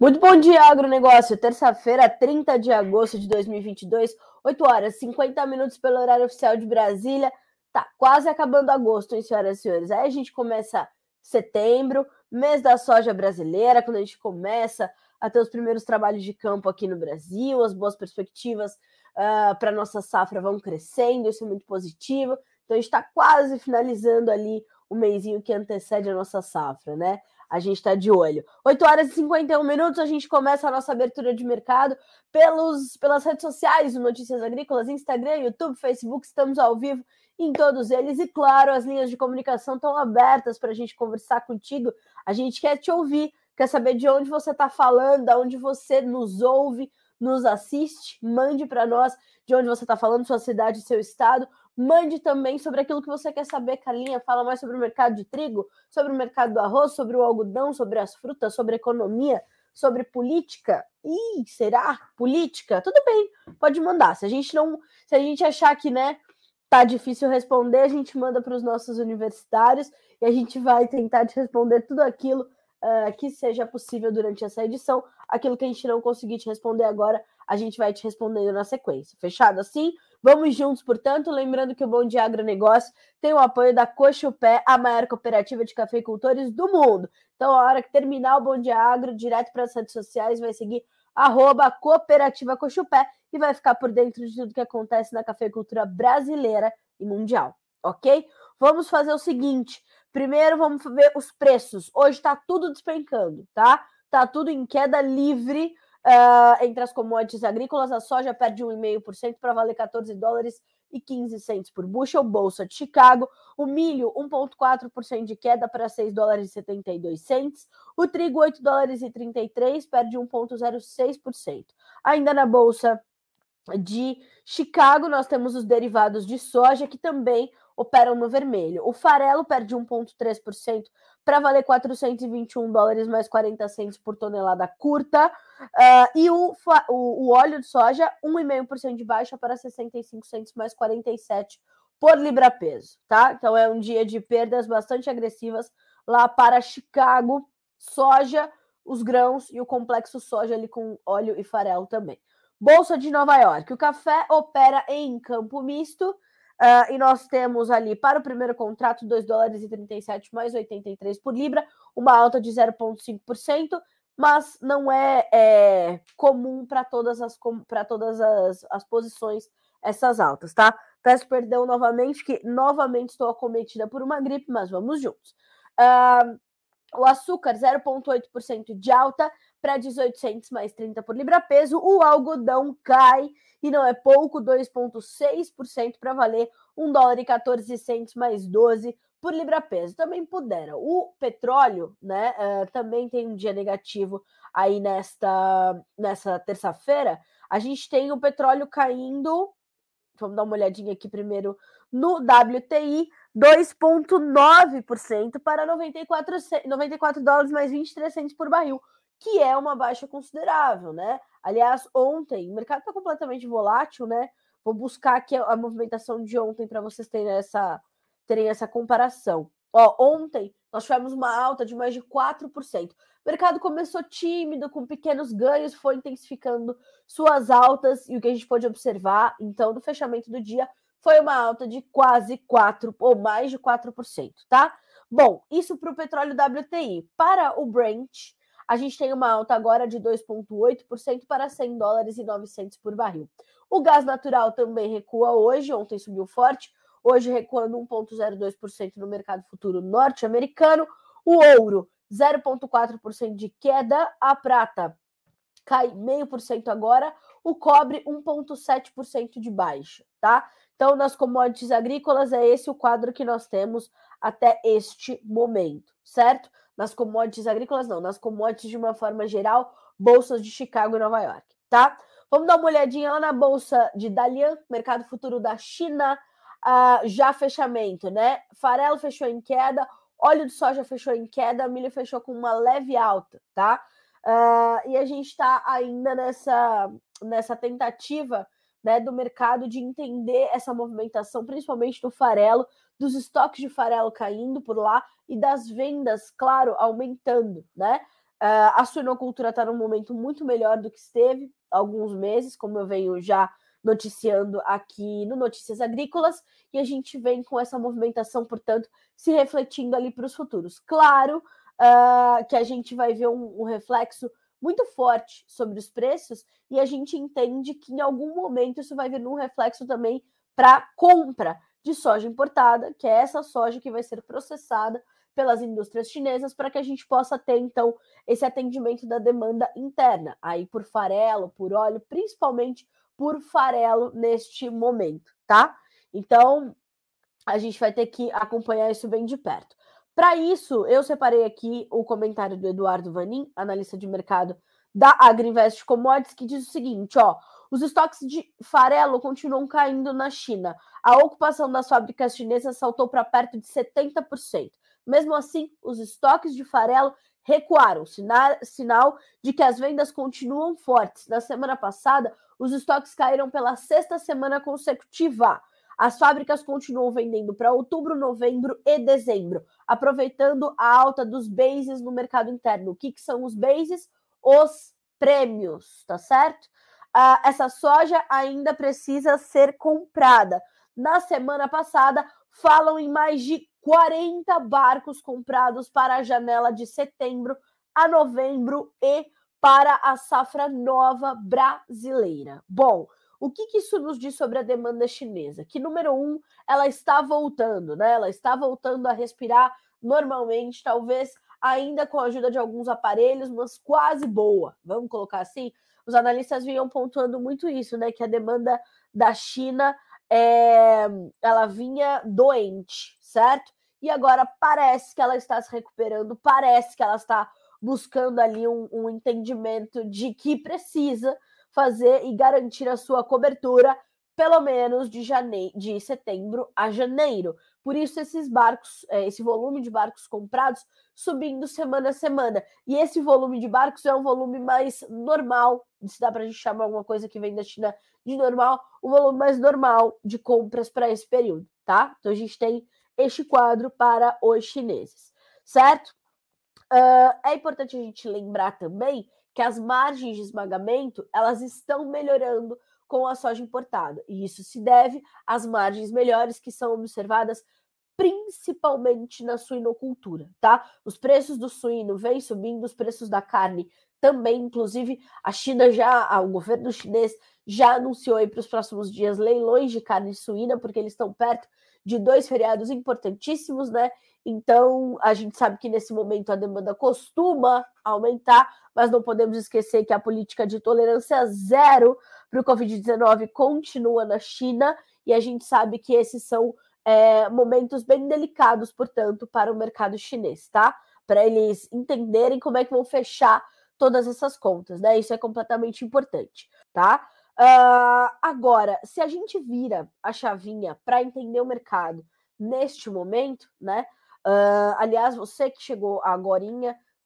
Muito bom dia, agronegócio. Terça-feira, 30 de agosto de 2022, 8 horas 50 minutos pelo horário oficial de Brasília. Tá quase acabando agosto, hein, senhoras e senhores? Aí a gente começa setembro, mês da soja brasileira, quando a gente começa a ter os primeiros trabalhos de campo aqui no Brasil, as boas perspectivas uh, ah, para nossa safra vão crescendo, isso é muito positivo. Então a gente está quase finalizando ali o mêsinho que antecede a nossa safra, né? A gente está de olho. 8 horas e 51 minutos, a gente começa a nossa abertura de mercado pelos, pelas redes sociais, Notícias Agrícolas, Instagram, YouTube, Facebook, estamos ao vivo em todos eles. E claro, as linhas de comunicação estão abertas para a gente conversar contigo. A gente quer te ouvir, quer saber de onde você está falando, de onde você nos ouve, nos assiste. Mande para nós de onde você está falando, sua cidade, seu estado. Mande também sobre aquilo que você quer saber, Carlinha. Fala mais sobre o mercado de trigo, sobre o mercado do arroz, sobre o algodão, sobre as frutas, sobre economia, sobre política. Ih, será? Política? Tudo bem, pode mandar. Se a gente não, se a gente achar que, né, tá difícil responder, a gente manda para os nossos universitários e a gente vai tentar te responder tudo aquilo uh, que seja possível durante essa edição. Aquilo que a gente não conseguir te responder agora, a gente vai te respondendo na sequência. Fechado assim? Vamos juntos, portanto, lembrando que o Bom Dia Agronegócio tem o apoio da Cochupé, a maior cooperativa de cafeicultores do mundo. Então, a hora que terminar o Bom Dia Agro, direto para as redes sociais, vai seguir arroba Cooperativa Cochupé e vai ficar por dentro de tudo que acontece na cafeicultura brasileira e mundial, ok? Vamos fazer o seguinte, primeiro vamos ver os preços. Hoje está tudo despencando, tá? Tá tudo em queda livre, Uh, entre as commodities agrícolas, a soja perde 1,5% para valer 14 dólares e 15 centos por bushel, bolsa de Chicago. O milho, 1,4% de queda para 6 dólares e 72 centos. O trigo, 8 dólares e 33, perde 1,06%. Ainda na bolsa de Chicago, nós temos os derivados de soja que também operam no vermelho. O farelo perde 1,3% para valer 421 dólares mais 40 centos por tonelada curta. Uh, e o, o, o, óleo de soja, 1,5% de baixa para 65 centos mais 47 por libra-peso, tá? Então é um dia de perdas bastante agressivas lá para Chicago, soja, os grãos e o complexo soja ali com óleo e farelo também. Bolsa de Nova York. O café opera em campo misto Uh, e nós temos ali para o primeiro contrato 2 dólares e 37 mais 83 por libra, uma alta de 0,5%, mas não é, é comum para todas, as, para todas as, as posições essas altas, tá? Peço perdão novamente, que novamente estou acometida por uma gripe, mas vamos juntos. Uh, o açúcar, 0,8% de alta para 1800 mais 30 por libra peso. O algodão cai e não é pouco, 2,6% para valer 1 dólar e 14 centos mais 12 por libra peso. Também pudera. O petróleo, né, uh, também tem um dia negativo aí nesta nessa terça-feira. A gente tem o petróleo caindo. Vamos dar uma olhadinha aqui primeiro no WTI, 2,9% para 94, 94 dólares mais 23 centos por barril, que é uma baixa considerável, né? Aliás, ontem, o mercado está completamente volátil, né? Vou buscar aqui a, movimentação de ontem para vocês terem essa, terem essa comparação. Ó, ontem nós tivemos uma alta de mais de 4%. O mercado começou tímido, com pequenos ganhos, foi intensificando suas altas, e o que a gente pode observar, então, no fechamento do dia, foi uma alta de quase 4 ou mais de 4%, tá? Bom, isso para o petróleo WTI. Para o Brent, a gente tem uma alta agora de 2,8% para 100 dólares e 900 por barril. O gás natural também recua hoje, ontem subiu forte, hoje recuando 1,02% no mercado futuro norte-americano. O ouro, 0,4% de queda, a prata cai 0,5% agora, o cobre 1,7% de baixa, tá? Então, nas commodities agrícolas, é esse o quadro que nós temos até este momento, certo? Nas commodities agrícolas, não, nas commodities de uma forma geral, bolsas de Chicago e Nova York, tá? Vamos dar uma olhadinha lá na bolsa de Dalian, mercado futuro da China, uh, já fechamento, né? Farelo fechou em queda, óleo de soja fechou em queda, milho fechou com uma leve alta, tá? Uh, e a gente está ainda nessa, nessa tentativa né, do mercado de entender essa movimentação, principalmente do farelo, dos estoques de farelo caindo por lá e das vendas, claro, aumentando, né? Uh, a suinocultura está num momento muito melhor do que esteve há alguns meses, como eu venho já noticiando aqui no Notícias Agrícolas, e a gente vem com essa movimentação, portanto, se refletindo ali para os futuros. Claro uh, que a gente vai ver um, um reflexo muito forte sobre os preços, e a gente entende que em algum momento isso vai vir num reflexo também para compra de soja importada, que é essa soja que vai ser processada pelas indústrias chinesas para que a gente possa ter então esse atendimento da demanda interna, aí por farelo, por óleo, principalmente por farelo neste momento, tá? Então, a gente vai ter que acompanhar isso bem de perto. Para isso, eu separei aqui o comentário do Eduardo Vanin, analista de mercado da Agriinvest Commodities, que diz o seguinte, ó, os estoques de farelo continuam caindo na China. A ocupação das fábricas chinesas saltou para perto de 70%. Mesmo assim, os estoques de farelo recuaram, sinal, sinal de que as vendas continuam fortes. Na semana passada, os estoques caíram pela sexta semana consecutiva. As fábricas continuam vendendo para outubro, novembro e dezembro, aproveitando a alta dos bases no mercado interno. O que, que são os bases? Os prêmios, tá certo? Uh, essa soja ainda precisa ser comprada. Na semana passada, falam em mais de 40 barcos comprados para a janela de setembro a novembro e para a safra nova brasileira. Bom, o que, que, isso nos diz sobre a demanda chinesa? Que, número um, ela está voltando, né? Ela está voltando a respirar normalmente, talvez ainda com a ajuda de alguns aparelhos, mas quase boa, vamos colocar assim. Os analistas vinham pontuando muito isso, né? Que a demanda da China é, ela vinha doente, certo? e agora parece que ela está se recuperando, parece que ela está buscando ali um, um entendimento de que precisa fazer e garantir a sua cobertura pelo menos de janeiro, de setembro a janeiro. Por isso esses barcos, é, esse volume de barcos comprados subindo semana a semana. E esse volume de barcos é um volume mais normal, se dá para a gente chamar alguma coisa que vem da China de normal, o um volume mais normal de compras para esse período, tá? Então a gente tem este quadro para os chineses, certo? Uh, é importante a gente lembrar também que as margens de esmagamento elas estão melhorando com a soja importada e isso se deve às margens melhores que são observadas principalmente na suinocultura, tá? Os preços do suíno vêm subindo, os preços da carne também, inclusive a China já, o governo chinês já anunciou aí para os próximos dias leilões de carne suína, porque eles estão perto de dois feriados importantíssimos, né? Então, a gente sabe que nesse momento a demanda costuma aumentar, mas não podemos esquecer que a política de tolerância zero para o Covid-19 continua na China, e a gente sabe que esses são é, momentos bem delicados, portanto, para o mercado chinês, tá? Para eles entenderem como é que vão fechar todas essas contas, né? Isso é completamente importante, tá? Uh, agora, se a gente vira a chavinha para entender o mercado neste momento, né? Uh, aliás, você que chegou agora,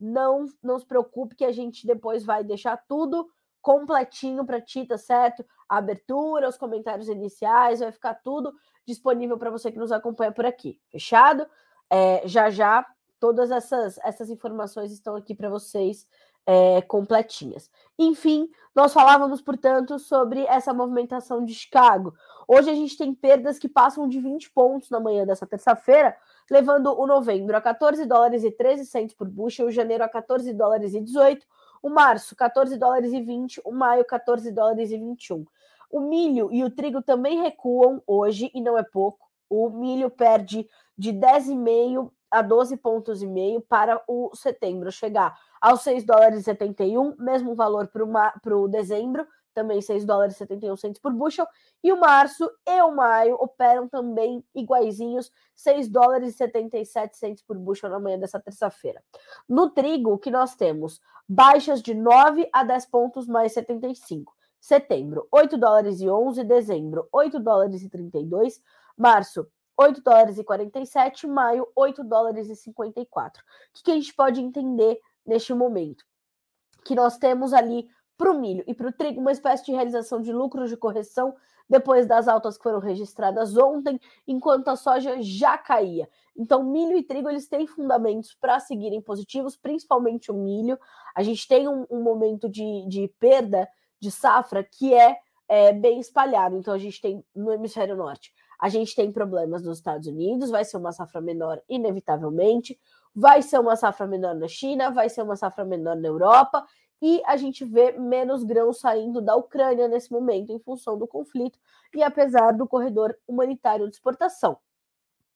não, não se preocupe que a gente depois vai deixar tudo completinho para ti, tá certo? A abertura, os comentários iniciais, vai ficar tudo disponível para você que nos acompanha por aqui. Fechado? É, já já todas essas, essas informações estão aqui para vocês é, completinhas. Enfim, nós falávamos, portanto, sobre essa movimentação de Chicago. Hoje a gente tem perdas que passam de 20 pontos na manhã dessa terça-feira, levando o novembro a 14 dólares e 13 centos por bushel, o janeiro a 14 dólares e 18, o março 14 dólares e 20, o maio 14 dólares e 21. O milho e o trigo também recuam hoje, e não é pouco. O milho perde de 10,5 a 12 pontos e meio para o setembro chegar aos 6 dólares e 71, mesmo valor para o dezembro, também 6 dólares e 71 centos por bushel, e o março e o maio operam também iguaizinhos, 6 dólares e 77 centos por bushel na manhã dessa terça-feira. No trigo, o que nós temos? Baixas de 9 a 10 pontos mais 75. Setembro, 8 dólares e 11, dezembro, 8 dólares e 32, março, 8 dólares e 47, maio, 8 dólares e 54. O que, que a gente pode entender neste momento. Que nós temos ali para o milho e para o trigo uma espécie de realização de lucros de correção depois das altas que foram registradas ontem, enquanto a soja já caía. Então, milho e trigo eles têm fundamentos para seguirem positivos, principalmente o milho. A gente tem um, um momento de, de, perda de safra que é, é bem espalhado. Então, a gente tem no hemisfério norte, a gente tem problemas nos Estados Unidos, vai ser uma safra menor, inevitavelmente. Vai ser uma safra menor na China, vai ser uma safra menor na Europa, e a gente vê menos grãos saindo da Ucrânia nesse momento, em função do conflito, e apesar do corredor humanitário de exportação.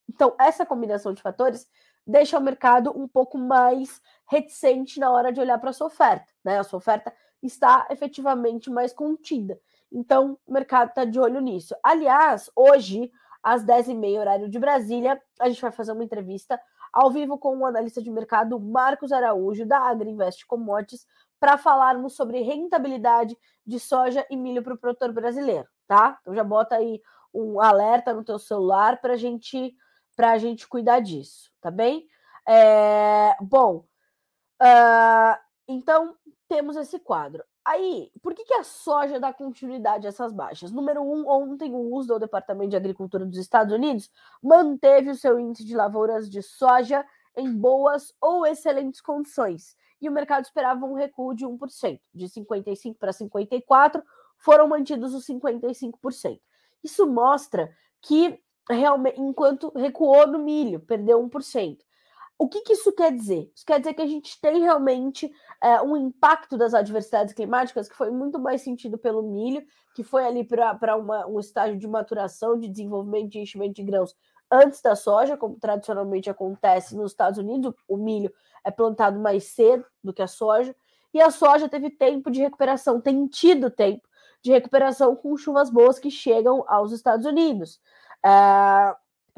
Então, essa combinação de fatores deixa o mercado um pouco mais reticente na hora de olhar para a sua oferta. Né? A sua oferta está efetivamente mais contida. Então, o mercado está de olho nisso. Aliás, hoje, às 10h30, horário de Brasília, a gente vai fazer uma entrevista ao vivo com o analista de mercado Marcos Araújo, da Agriinvest Commodities, para falarmos sobre rentabilidade de soja e milho para o produtor brasileiro, tá? Então já bota aí um alerta no teu celular para gente, a gente cuidar disso, tá bem? É, bom, uh, então temos esse quadro. Aí, por que, que a soja dá continuidade a essas baixas? Número um, ontem o USDA, o Departamento de Agricultura dos Estados Unidos, manteve o seu índice de lavouras de soja em boas ou excelentes condições. E o mercado esperava um recuo de 1%, de 55% para 54%, foram mantidos os 55%. Isso mostra que realmente, enquanto recuou no milho, perdeu 1%. O que, que, isso quer dizer? Isso quer dizer que a gente tem realmente é, um impacto das adversidades climáticas que foi muito mais sentido pelo milho, que foi ali para um estágio de maturação, de desenvolvimento de enchimento de grãos antes da soja, como tradicionalmente acontece nos Estados Unidos. O milho é plantado mais cedo do que a soja, e a soja teve tempo de recuperação, tem tido tempo de recuperação com chuvas boas que chegam aos Estados Unidos. É,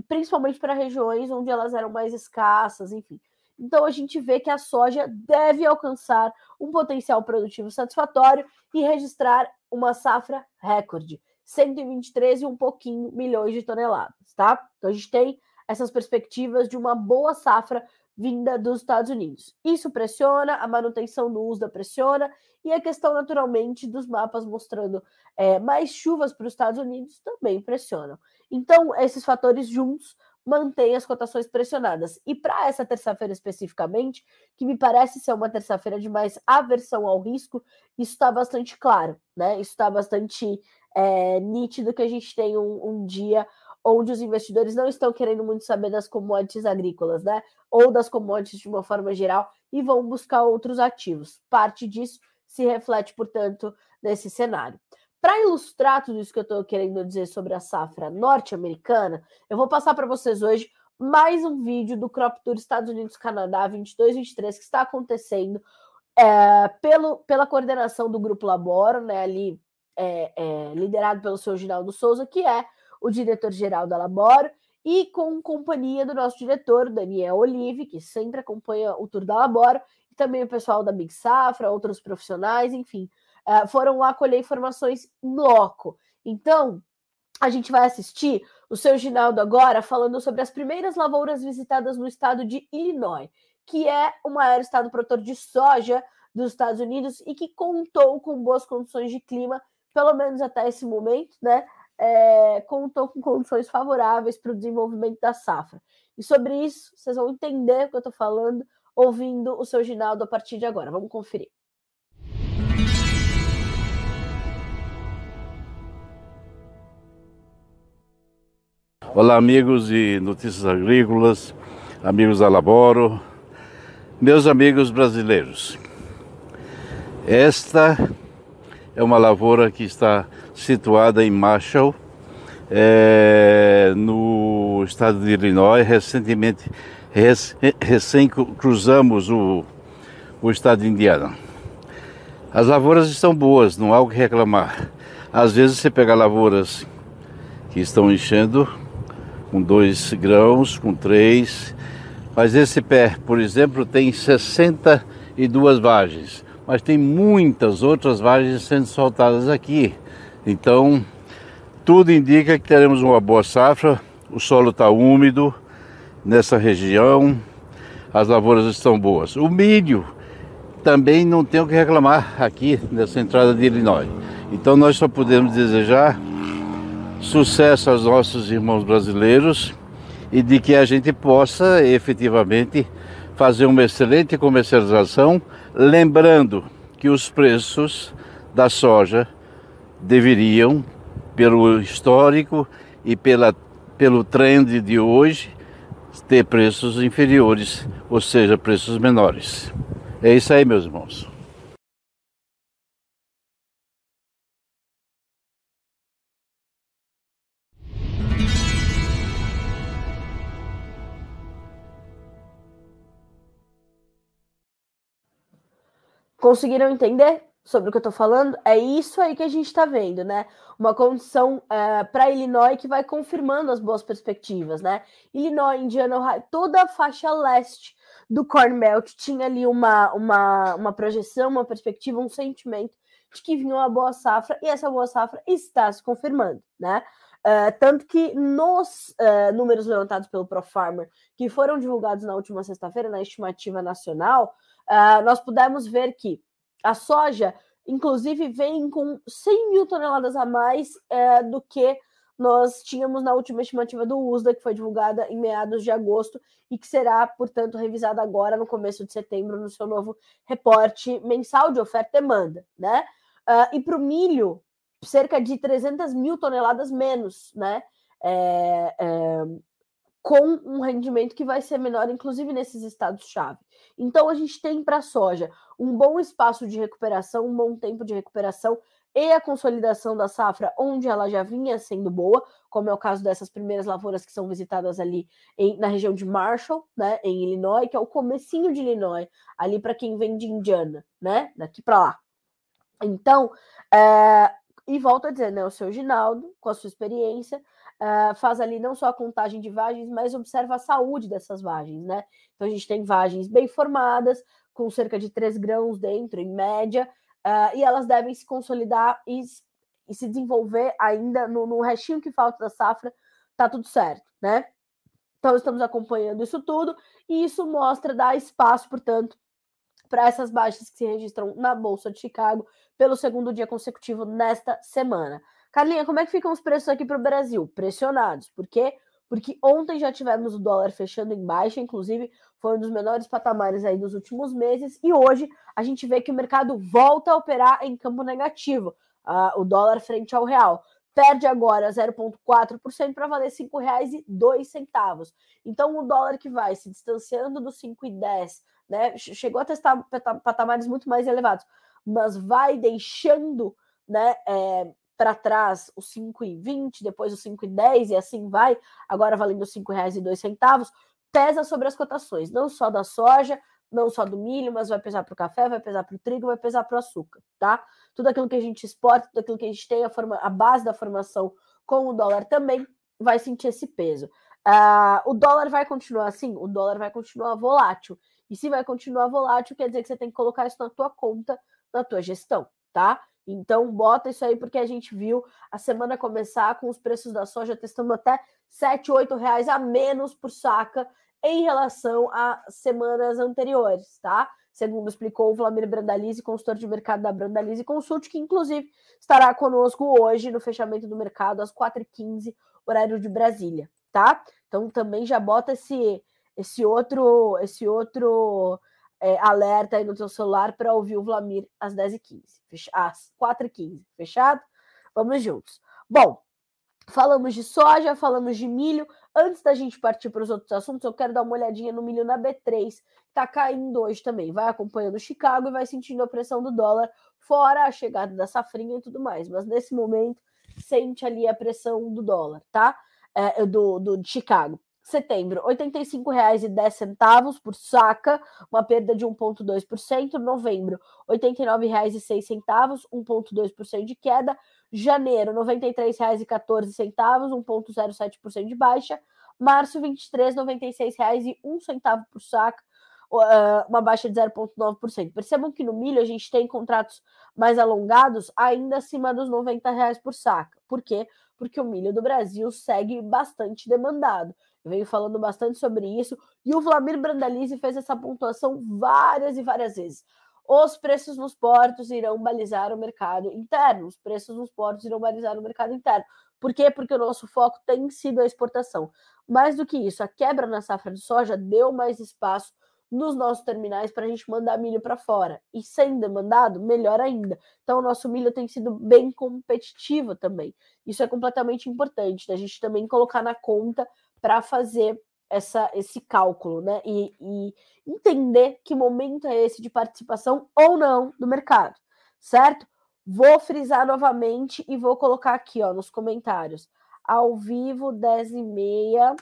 principalmente para regiões onde elas eram mais escassas, enfim. Então a gente vê que a soja deve alcançar um potencial produtivo satisfatório e registrar uma safra recorde, 123 e um pouquinho milhões de toneladas, tá? Então a gente tem essas perspectivas de uma boa safra vinda dos Estados Unidos. Isso pressiona, a manutenção do uso da pressiona, e a questão, naturalmente, dos mapas mostrando é, mais chuvas para os Estados Unidos também pressionam. Então, esses fatores juntos mantêm as cotações pressionadas. E para essa terça-feira especificamente, que me parece ser uma terça-feira de mais aversão ao risco, isso está bastante claro, né? Isso está bastante é, nítido que a gente tem um, um dia onde os investidores não estão querendo muito saber das commodities agrícolas, né? Ou das commodities de uma forma geral e vão buscar outros ativos. Parte disso se reflete, portanto, nesse cenário. Para ilustrar tudo isso que eu estou querendo dizer sobre a safra norte-americana, eu vou passar para vocês hoje mais um vídeo do Crop Tour Estados Unidos-Canadá 22-23 que está acontecendo é, pelo, pela coordenação do Grupo Laboro, né, ali é, é, liderado pelo seu Ginaldo Souza, que é o diretor-geral da Laboro, e com companhia do nosso diretor, Daniel Olive, que sempre acompanha o Tour da Laboro, e também o pessoal da Big Safra, outros profissionais, enfim, uh, foram lá colher informações loco. Então, a gente vai assistir o seu Ginaldo agora falando sobre as primeiras lavouras visitadas no estado de Illinois, que é o maior estado produtor de soja dos Estados Unidos e que contou com boas condições de clima, pelo menos até esse momento, né? É, contou com condições favoráveis para o desenvolvimento da safra. E sobre isso, vocês vão entender o que eu estou falando ouvindo o seu Ginaldo a partir de agora. Vamos conferir. Olá, amigos de Notícias Agrícolas, amigos da Laboro, meus amigos brasileiros. Esta é uma lavoura que está situada em Marshall, é, no estado de Illinois. Recentemente, recém cruzamos o, o estado de Indiana. As lavouras estão boas, não há o que reclamar. Às vezes você pega lavouras que estão enchendo com dois grãos, com três, mas esse pé, por exemplo, tem 62 vagens mas tem muitas outras vargens sendo soltadas aqui. Então, tudo indica que teremos uma boa safra. O solo está úmido nessa região, as lavouras estão boas. O milho também não tem o que reclamar aqui nessa entrada de Illinois. Então, nós só podemos desejar sucesso aos nossos irmãos brasileiros e de que a gente possa efetivamente fazer uma excelente comercialização, lembrando que os preços da soja deveriam, pelo histórico e pela, pelo trend de hoje, ter preços inferiores, ou seja, preços menores. É isso aí, meus irmãos. Conseguiram entender sobre o que eu estou falando? É isso aí que a gente está vendo, né? Uma condição é, para Illinois que vai confirmando as boas perspectivas, né? Illinois, Indiana, Ohio, toda a faixa leste do Corn Belt tinha ali uma, uma, uma projeção, uma perspectiva, um sentimento de que vinha uma boa safra e essa boa safra está se confirmando, né? Uh, tanto que nos uh, números levantados pelo ProFarmer, que foram divulgados na última sexta-feira, na estimativa nacional, uh, nós pudemos ver que a soja, inclusive, vem com 100 mil toneladas a mais do que nós tínhamos na última estimativa do USDA, que foi divulgada em meados de agosto e que será, portanto, revisada agora no começo de setembro no seu novo reporte mensal de oferta e demanda, né? Uh, e para o milho, cerca de 300 mil toneladas menos, né? É, é, com um rendimento que vai ser menor, inclusive nesses estados-chave. Então, a gente tem para a soja um bom espaço de recuperação, um bom tempo de recuperação e a consolidação da safra, onde ela já vinha sendo boa, como é o caso dessas primeiras lavouras que são visitadas ali em, na região de Marshall, né, em Illinois, que é o comecinho de Illinois, ali para quem vem de Indiana, né, daqui para lá. Então, é, e volto a dizer, né, o seu Ginaldo, com a sua experiência, uh, faz ali não só a contagem de vagens, mas observa a saúde dessas vagens, né? Então a gente tem vagens bem formadas, com cerca de 3 grãos dentro, em média, uh, e elas devem se consolidar e, e se desenvolver ainda no, no restinho que falta da safra, tá tudo certo, né? Então estamos acompanhando isso tudo, e isso mostra, dá espaço, portanto, para essas baixas que se registram na Bolsa de Chicago pelo segundo dia consecutivo nesta semana. Carlinha, como é que ficam os preços aqui para o Brasil? Pressionados. Por quê? Porque ontem já tivemos o dólar fechando em baixa, inclusive foi um dos menores patamares aí dos últimos meses, e hoje a gente vê que o mercado volta a operar em campo negativo. Uh, o dólar frente ao real perde agora 0,4% para valer R$ 5,02. Então, o dólar que vai se distanciando dos 5,10, né? Chegou a testar patamares muito mais elevados, mas vai deixando né, é, para trás os 5,20, depois os 5,10 e assim vai, agora valendo R$ 5,02, pesa sobre as cotações, não só da soja, não só do milho, mas vai pesar para o café, vai pesar para o trigo, vai pesar para o açúcar, tá? Tudo aquilo que a gente exporta, tudo aquilo que a gente tem, a, forma, a base da formação com o dólar também vai sentir esse peso. Uh, o dólar vai continuar assim? O dólar vai continuar volátil. E se vai continuar volátil, quer dizer que você tem que colocar isso na tua conta, na tua gestão, tá? Então, bota isso aí, porque a gente viu a semana começar com os preços da soja testando até 7, 8 reais a menos por saca em relação a semanas anteriores, tá? Segundo explicou o Vladimir Brandalize, consultor de mercado da Brandalize Consult, que inclusive estará conosco hoje no fechamento do mercado às 4h15, horário de Brasília, tá? Então também já bota esse, esse outro, esse outro é, alerta aí no seu celular para ouvir o Vlamir às 10h15, às 4h15, fechado? Vamos juntos. Bom, falamos de soja, falamos de milho. Antes da gente partir para os outros assuntos, eu quero dar uma olhadinha no milho na B3, que está caindo hoje também. Vai acompanhando Chicago e vai sentindo a pressão do dólar, fora a chegada da safrinha e tudo mais. Mas nesse momento, sente ali a pressão do dólar, tá? É, do, do de Chicago. Setembro, R$ 85,10 por saca, uma perda de 1,2%. Novembro, R$ 89,06, 1,2% de queda. Janeiro, R$ 93,14, 1,07% de baixa. Março, R$ 23,96,01 por saca, uma baixa de 0,9%. Percebam que no milho a gente tem contratos mais alongados ainda acima dos 90 reais por saca. Por quê? Porque o milho do Brasil segue bastante demandado. Venho falando bastante sobre isso. E o Vladimir Brandalize fez essa pontuação várias e várias vezes. os preços nos portos irão balizar o mercado interno. Os preços nos portos irão balizar o mercado interno. Por quê? Porque o nosso foco tem sido a exportação. Mais do que isso, a quebra na safra de soja deu mais espaço nos nossos terminais para a gente mandar milho para fora. E sendo demandado, melhor ainda. Então, o nosso milho tem sido bem competitivo também. Isso é completamente importante, da gente também colocar na conta para fazer essa, esse cálculo, né? E, e entender que momento é esse de participação ou não do mercado, certo? Vou frisar novamente e vou colocar aqui ó, nos comentários. Ao vivo, 10 e meia,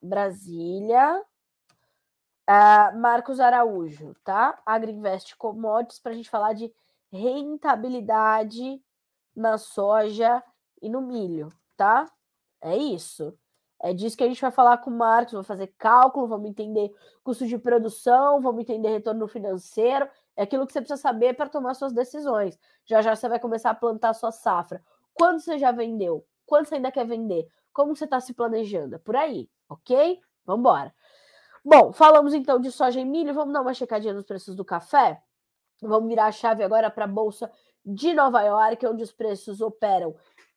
Brasília. Uh, Marcos Araújo, tá? Agriinvest Commodities, para a gente falar de rentabilidade na soja e no milho, tá? É isso. É disso que a gente vai falar com o Marcos, vamos fazer cálculo, vamos entender custo de produção, vamos entender retorno financeiro, é aquilo que você precisa saber para tomar suas decisões. Já já você vai começar a plantar a sua safra. Quando você já vendeu? Quando você ainda quer vender? Como você está se planejando? É por aí, ok? Vamos embora. Bom, falamos então de soja e milho, vamos dar uma checadinha nos preços do café? Vamos virar a chave agora para a Bolsa de Nova York, onde os preços operam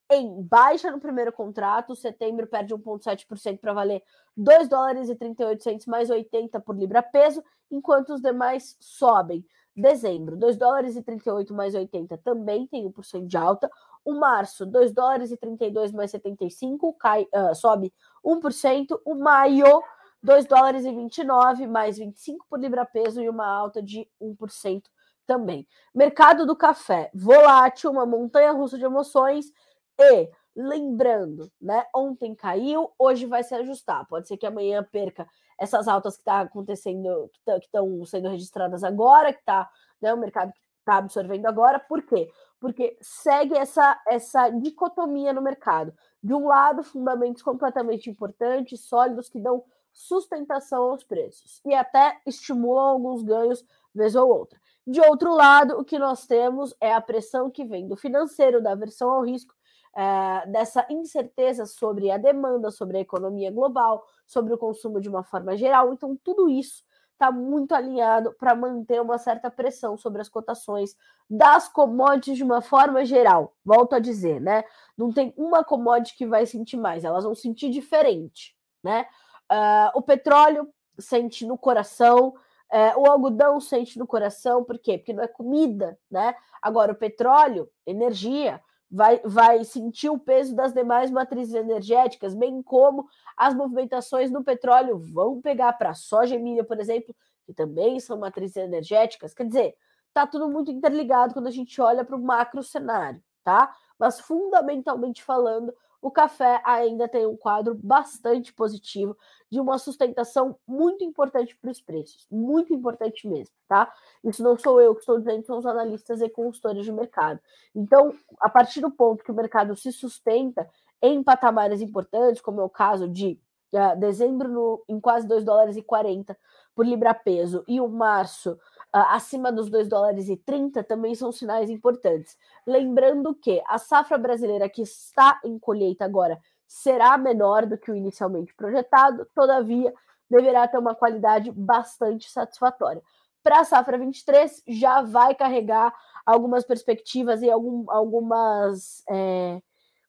em baixa no primeiro contrato. Setembro perde 1,7% para valer 2 dólares e 38 mais 80 por libra peso, enquanto os demais sobem. Dezembro, 2 dólares e 38 mais 80 também tem 1% de alta. O março, 2 dólares e 32 mais 75 cai, uh, sobe 1%. O maio, 2 dólares e 29 mais 25 por libra peso e uma alta de 1% também. Mercado do café, volátil, uma montanha russa de emoções e lembrando, né? Ontem caiu, hoje vai se ajustar. Pode ser que amanhã perca essas altas que está acontecendo, que estão sendo registradas agora, que está, né, o mercado está absorvendo agora. Por quê? Porque segue essa, essa dicotomia no mercado. De um lado, fundamentos completamente importantes, sólidos, que dão sustentação aos preços e até estimulam alguns ganhos vez ou outra. De outro lado, o que nós temos é a pressão que vem do financeiro, da aversão ao risco é, dessa incerteza sobre a demanda, sobre a economia global, sobre o consumo de uma forma geral. Então, tudo isso está muito alinhado para manter uma certa pressão sobre as cotações das commodities de uma forma geral. Volto a dizer, né? Não tem uma commodity que vai sentir mais, elas vão sentir diferente, né? Uh, o petróleo sente no coração, uh, o algodão sente no coração, por quê? Porque não é comida, né? Agora, o petróleo, energia, vai, vai sentir o peso das demais matrizes energéticas, bem como as movimentações no petróleo vão pegar para soja e milho, por exemplo, que também são matrizes energéticas. Quer dizer, tá tudo muito interligado quando a gente olha para o macro cenário, tá? Mas fundamentalmente falando, o café ainda tem um quadro bastante positivo de uma sustentação muito importante para os preços, muito importante mesmo, tá? Isso não sou eu que estou dizendo, são os analistas e consultores de mercado. Então, a partir do ponto que o mercado se sustenta em patamares importantes, como é o caso de uh, dezembro no, em quase 2 dólares e 40 por libra peso e o março acima dos 2 dólares e 30 também são sinais importantes. Lembrando que a safra brasileira que está em colheita agora será menor do que o inicialmente projetado, todavia deverá ter uma qualidade bastante satisfatória. Para a safra 23, já vai carregar algumas perspectivas e algum, algumas. É,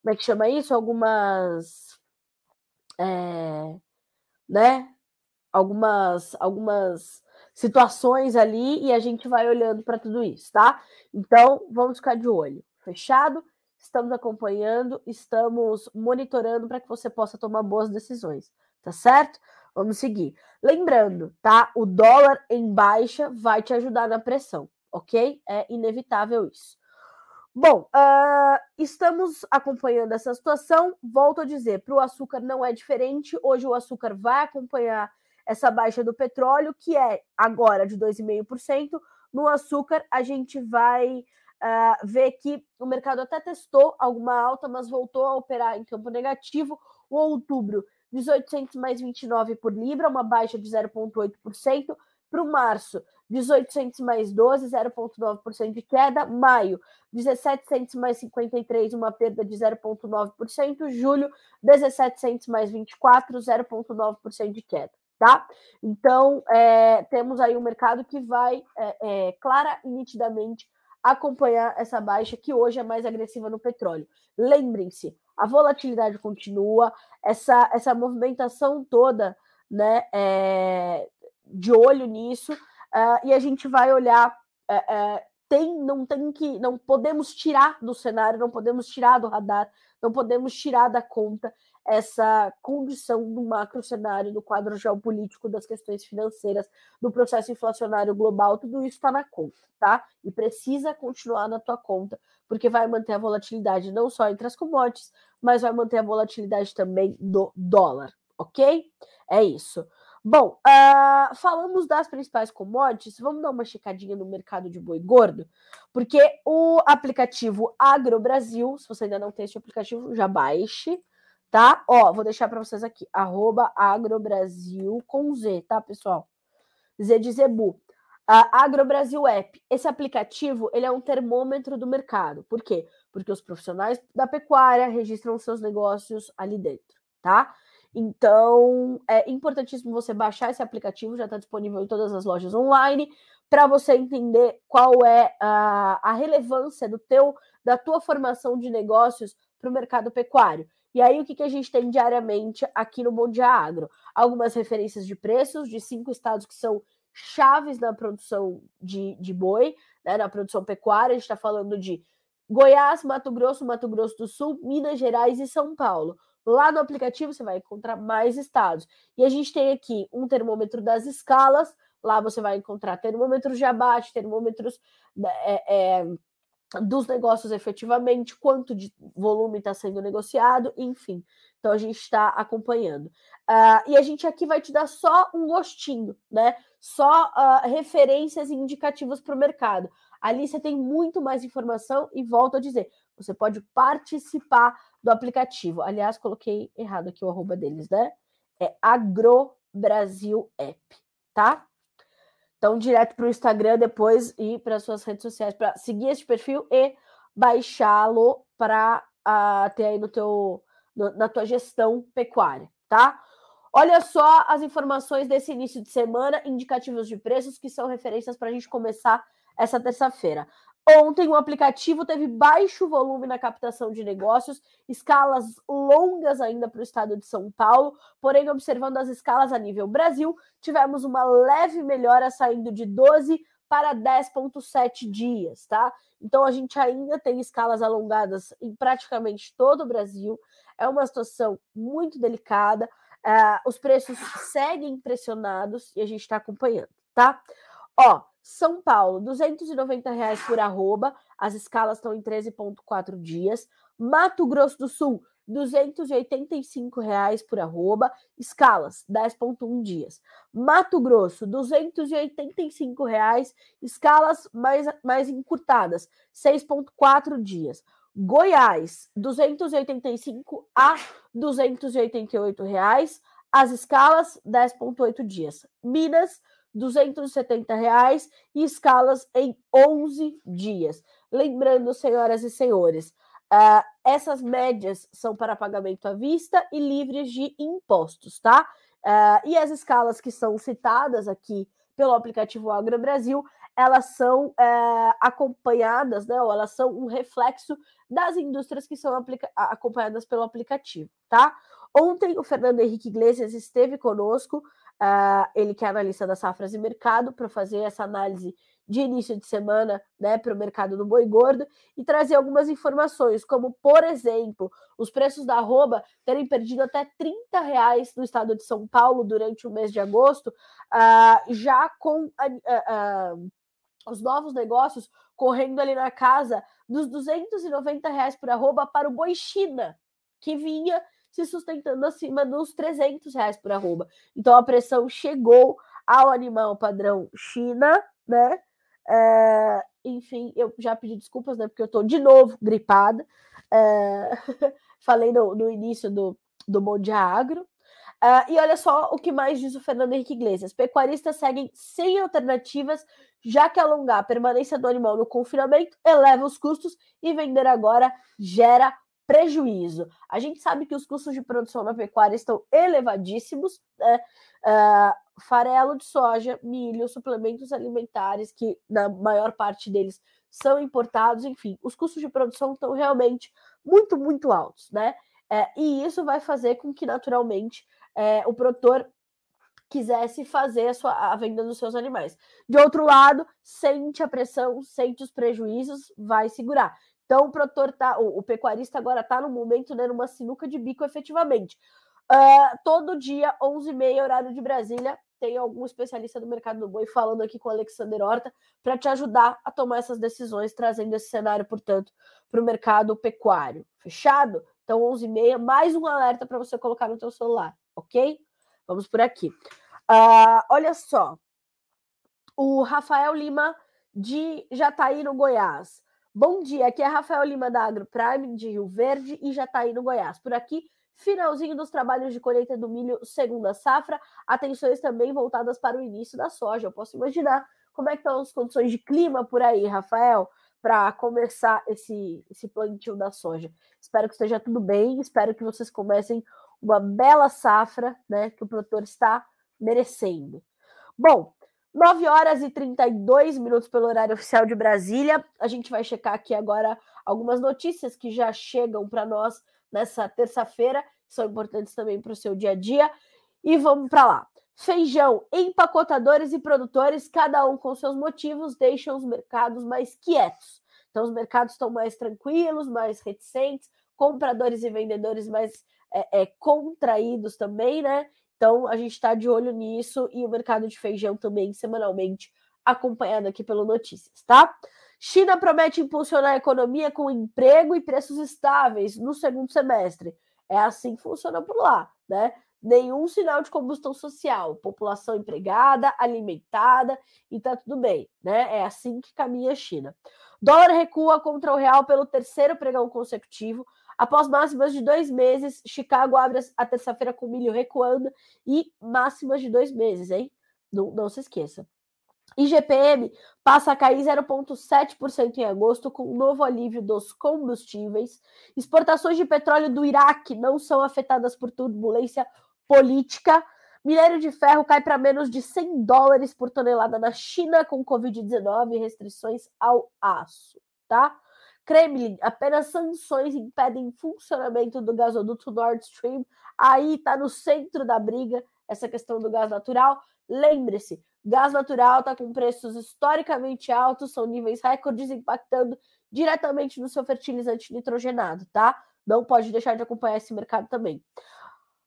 como é que chama isso? Algumas. É, né? Algumas, algumas situações ali e a gente vai olhando para tudo isso, tá? Então, vamos ficar de olho. Fechado? Estamos acompanhando, estamos monitorando para que você possa tomar boas decisões, tá certo? Vamos seguir. Lembrando, tá? O dólar em baixa vai te ajudar na pressão, ok? É inevitável isso. Bom, uh, estamos acompanhando essa situação. Volto a dizer, para o açúcar não é diferente. Hoje o açúcar vai acompanhar essa baixa do petróleo, que é agora de 2,5%. No açúcar, a gente vai uh, ver que o mercado até testou alguma alta, mas voltou a operar em campo negativo. O outubro, 1800 mais 29 por libra, uma baixa de 0,8%. Para o março, 1800 mais 12, 0,9% de queda. Maio, 1700 mais 53, uma perda de 0,9%. Julho, 1700 mais 24, 0,9% de queda tá? Então, é, temos aí um mercado que vai é, é, clara e nitidamente acompanhar essa baixa que hoje é mais agressiva no petróleo. Lembrem-se, a volatilidade continua, essa, essa movimentação toda, né, é, de olho nisso, uh, e a gente vai olhar. Uh, tem, não tem que, não podemos tirar do cenário, não podemos tirar do radar, não podemos tirar da conta essa condição do macro cenário, do quadro geopolítico, das questões financeiras, do processo inflacionário global, tudo isso está na conta, tá? E precisa continuar na tua conta, porque vai manter a volatilidade não só entre as commodities, mas vai manter a volatilidade também do dólar, ok? É isso. Bom, uh, falamos das principais commodities, vamos dar uma checadinha no mercado de boi gordo, porque o aplicativo Agro Brasil, se você ainda não tem esse aplicativo, já baixe, tá? Ó, vou deixar para vocês aqui, arroba agrobrasil com Z, tá, pessoal? Z de Zebu. A Agrobrasil App, esse aplicativo, ele é um termômetro do mercado. Por quê? Porque os profissionais da pecuária registram seus negócios ali dentro, tá? Então, é importantíssimo você baixar esse aplicativo, já está disponível em todas as lojas online, para você entender qual é a, a relevância do teu, da tua formação de negócios para o mercado pecuário. E aí, o que, que a gente tem diariamente aqui no Bom Dia Agro? Algumas referências de preços de cinco estados que são chaves na produção de, de boi, né, na produção pecuária. A gente está falando de Goiás, Mato Grosso, Mato Grosso do Sul, Minas Gerais e São Paulo. Lá no aplicativo você vai encontrar mais estados. E a gente tem aqui um termômetro das escalas. Lá você vai encontrar termômetros de abate, termômetros né, é, é, dos negócios efetivamente, quanto de volume está sendo negociado, enfim. Então a gente está acompanhando. Uh, e a gente aqui vai te dar só um gostinho, né? Só uh, referências e indicativos para o mercado. Ali você tem muito mais informação e volto a dizer, você pode participar do aplicativo. Aliás, coloquei errado aqui o arroba deles, né? É Agro Brasil App, tá? Então, direto para o Instagram depois e para suas redes sociais para seguir esse perfil e baixá-lo para uh, ter aí no teu, no, na tua gestão pecuária, tá? Olha só as informações desse início de semana, indicativos de preços que são referências para a gente começar essa terça-feira. Ontem o aplicativo teve baixo volume na captação de negócios, escalas longas ainda para o estado de São Paulo, porém, observando as escalas a nível Brasil, tivemos uma leve melhora saindo de 12 para 10,7 dias, tá? Então a gente ainda tem escalas alongadas em praticamente todo o Brasil. É uma situação muito delicada. Uh, os preços seguem pressionados e a gente está acompanhando, tá? Ó, são Paulo, 290 reais por arroba, as escalas estão em 13,4 dias. Mato Grosso do Sul, 285 reais por arroba, escalas 10,1 dias. Mato Grosso, 285 reais, escalas mais, mais encurtadas, 6,4 dias. Goiás, 285 a 288 reais, as escalas 10,8 dias. Minas, 270 reais e escalas em 11 dias. Lembrando, senhoras e senhores, uh, essas médias são para pagamento à vista e livres de impostos, tá? Uh, e as escalas que são citadas aqui pelo aplicativo Agro Brasil, elas são uh, acompanhadas, né? Ou elas são um reflexo das indústrias que são acompanhadas pelo aplicativo, tá? Ontem o Fernando Henrique Iglesias esteve conosco Uh, ele que é analista das safras e mercado, para fazer essa análise de início de semana né, para o mercado do boi gordo e trazer algumas informações, como, por exemplo, os preços da arroba terem perdido até 30 reais no estado de São Paulo durante o mês de agosto, uh, já com uh, os novos negócios correndo ali na casa dos 290 reais por arroba para o boi China, que vinha se sustentando acima dos 300 reais por arroba. Então a pressão chegou ao animal padrão China, né? É, enfim, eu já pedi desculpas, né? Porque eu tô de novo gripada. É, falei no, no, início do, do Bom Dia Agro. É, e olha só o que mais diz o Fernando Henrique Iglesias. Pecuaristas seguem sem alternativas, já que alongar a permanência do animal no confinamento eleva os custos e vender agora gera prejuízo. A gente sabe que os custos de produção na pecuária estão elevadíssimos, né? Uh, farelo de soja, milho, suplementos alimentares, que na maior parte deles são importados, enfim, os custos de produção estão realmente muito, muito altos, né? É, e isso vai fazer com que, naturalmente, é, o produtor quisesse fazer a, sua, a venda dos seus animais. De outro lado, sente a pressão, sente os prejuízos, vai segurar. Então, o produtor tá, o, o pecuarista agora está no momento, né, numa sinuca de bico, efetivamente. Uh, todo dia, 11h30, horário de Brasília, tem algum especialista do mercado do boi falando aqui com o Alexander Horta para te ajudar a tomar essas decisões, trazendo esse cenário, portanto, para o mercado pecuário. Fechado? Então, 11h30, mais um alerta para você colocar no teu celular, ok? Vamos por aqui. Uh, olha só, o Rafael Lima de Jataí, no Goiás. Bom dia, aqui é Rafael Lima da Agro Prime de Rio Verde e Jataí, no Goiás. Por aqui, finalzinho dos trabalhos de colheita do milho segunda safra, atenções também voltadas para o início da soja. Eu posso imaginar como é que estão as condições de clima por aí, Rafael, para começar esse, esse plantio da soja. Espero que esteja tudo bem, espero que vocês comecem uma bela safra, né, que o produtor está merecendo. Bom, 9 horas e 32 minutos pelo horário oficial de Brasília. A gente vai checar aqui agora algumas notícias que já chegam para nós nessa terça-feira, são importantes também para o seu dia a dia. E vamos para lá. Feijão, empacotadores e produtores, cada um com seus motivos, deixam os mercados mais quietos. Então, os mercados estão mais tranquilos, mais reticentes, compradores e vendedores mais é, é, contraídos também, né? Então, a gente está de olho nisso e o mercado de feijão também, semanalmente, acompanhado aqui pelo Notícias, tá? China promete impulsionar a economia com emprego e preços estáveis no segundo semestre. É assim que funciona por lá, né? Nenhum sinal de combustão social, população empregada, alimentada e tá tudo bem, né? É assim que caminha a China. Dólar recua contra o real pelo terceiro pregão consecutivo. Após máximas de dois meses, Chicago abre a terça-feira com milho recuando e máximas de dois meses, hein? Não, não se esqueça. IGPM passa a cair 0,7% em agosto, com um novo alívio dos combustíveis. Exportações de petróleo do Iraque não são afetadas por turbulência política. Minério de ferro cai para menos de 100 dólares por tonelada na China, com Covid-19 e restrições ao aço, tá? Kremlin, apenas sanções impedem funcionamento do gasoduto Nord Stream. Aí está no centro da briga essa questão do gás natural. Lembre-se, Gás natural está com preços historicamente altos, são níveis recordes impactando diretamente no seu fertilizante nitrogenado, tá? Não pode deixar de acompanhar esse mercado também.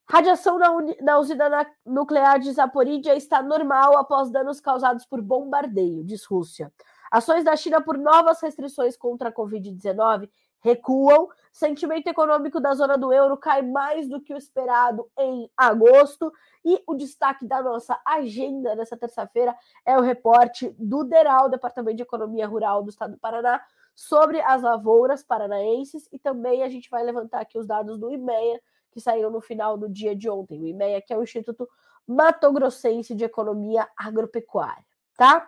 Radiação na, na usina na nuclear de Zaporizhia está normal após danos causados por bombardeio, diz Rússia. Ações da China por novas restrições contra a Covid-19 recuam. Sentimento econômico da zona do euro cai mais do que o esperado em agosto. E o destaque da nossa agenda nessa terça-feira é o reporte do DERAL, Departamento de Economia Rural do Estado do Paraná, sobre as lavouras paranaenses. E também a gente vai levantar aqui os dados do IMEA, que saíram no final do dia de ontem. O IMEA, que é o Instituto Mato Grossense de Economia Agropecuária, tá?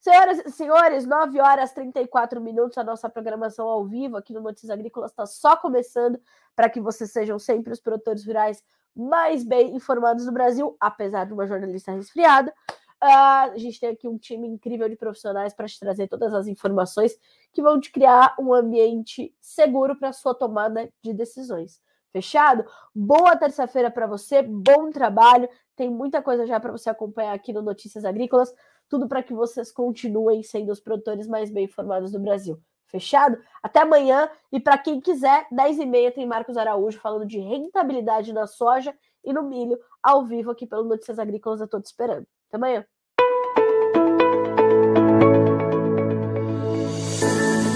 Senhoras e senhores, 9 horas e 34 minutos, a nossa programação ao vivo aqui no Notícias Agrícolas está só começando para que vocês sejam sempre os produtores rurais mais bem informados do Brasil, apesar de uma jornalista resfriada. Uh, a gente tem aqui um time incrível de profissionais para te trazer todas as informações que vão te criar um ambiente seguro para sua tomada de decisões. Fechado? Boa terça-feira para você, bom trabalho. Tem muita coisa já para você acompanhar aqui no Notícias Agrícolas tudo para que vocês continuem sendo os produtores mais bem informados do Brasil. Fechado? Até amanhã. E para quem quiser, 10h30 tem Marcos Araújo falando de rentabilidade na soja e no milho, ao vivo aqui pelo Notícias Agrícolas. Eu estou te esperando. Até amanhã.